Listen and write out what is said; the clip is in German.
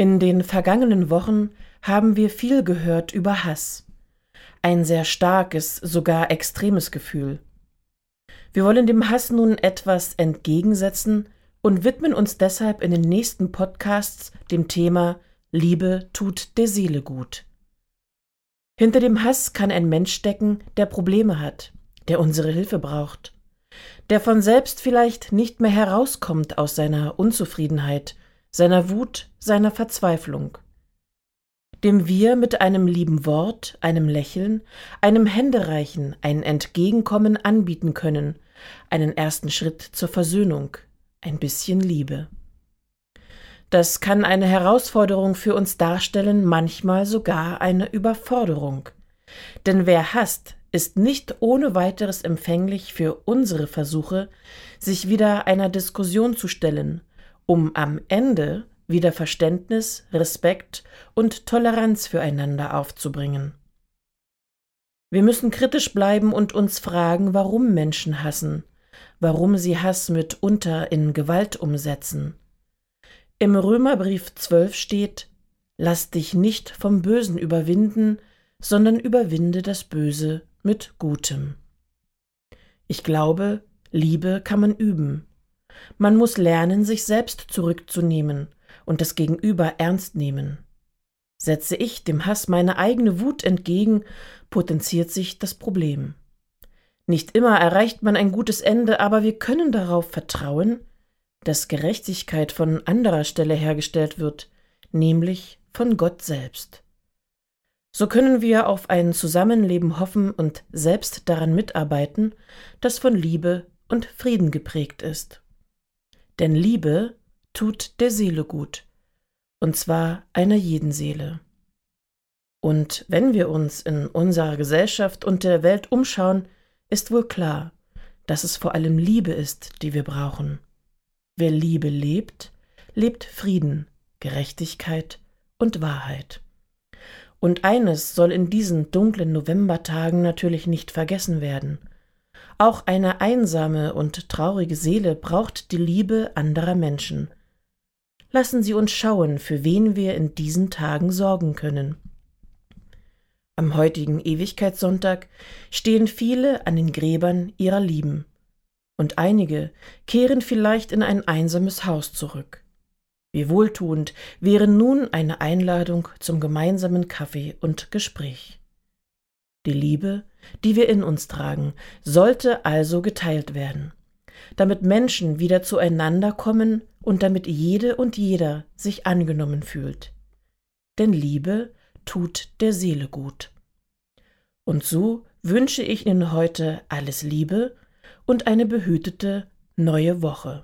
In den vergangenen Wochen haben wir viel gehört über Hass. Ein sehr starkes, sogar extremes Gefühl. Wir wollen dem Hass nun etwas entgegensetzen und widmen uns deshalb in den nächsten Podcasts dem Thema Liebe tut der Seele gut. Hinter dem Hass kann ein Mensch stecken, der Probleme hat, der unsere Hilfe braucht, der von selbst vielleicht nicht mehr herauskommt aus seiner Unzufriedenheit seiner Wut, seiner Verzweiflung, dem wir mit einem lieben Wort, einem Lächeln, einem Händereichen ein Entgegenkommen anbieten können, einen ersten Schritt zur Versöhnung, ein bisschen Liebe. Das kann eine Herausforderung für uns darstellen, manchmal sogar eine Überforderung. Denn wer hasst, ist nicht ohne weiteres empfänglich für unsere Versuche, sich wieder einer Diskussion zu stellen, um am Ende wieder Verständnis, Respekt und Toleranz füreinander aufzubringen. Wir müssen kritisch bleiben und uns fragen, warum Menschen hassen, warum sie Hass mitunter in Gewalt umsetzen. Im Römerbrief 12 steht, Lass dich nicht vom Bösen überwinden, sondern überwinde das Böse mit Gutem. Ich glaube, Liebe kann man üben. Man muss lernen, sich selbst zurückzunehmen und das Gegenüber ernst nehmen. Setze ich dem Hass meine eigene Wut entgegen, potenziert sich das Problem. Nicht immer erreicht man ein gutes Ende, aber wir können darauf vertrauen, dass Gerechtigkeit von anderer Stelle hergestellt wird, nämlich von Gott selbst. So können wir auf ein Zusammenleben hoffen und selbst daran mitarbeiten, das von Liebe und Frieden geprägt ist. Denn Liebe tut der Seele gut, und zwar einer jeden Seele. Und wenn wir uns in unserer Gesellschaft und der Welt umschauen, ist wohl klar, dass es vor allem Liebe ist, die wir brauchen. Wer Liebe lebt, lebt Frieden, Gerechtigkeit und Wahrheit. Und eines soll in diesen dunklen Novembertagen natürlich nicht vergessen werden. Auch eine einsame und traurige Seele braucht die Liebe anderer Menschen. Lassen Sie uns schauen, für wen wir in diesen Tagen sorgen können. Am heutigen Ewigkeitssonntag stehen viele an den Gräbern ihrer Lieben, und einige kehren vielleicht in ein einsames Haus zurück. Wie wohltuend wäre nun eine Einladung zum gemeinsamen Kaffee und Gespräch. Die Liebe, die wir in uns tragen, sollte also geteilt werden, damit Menschen wieder zueinander kommen und damit jede und jeder sich angenommen fühlt. Denn Liebe tut der Seele gut. Und so wünsche ich Ihnen heute alles Liebe und eine behütete neue Woche.